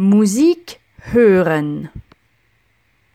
Musik hören.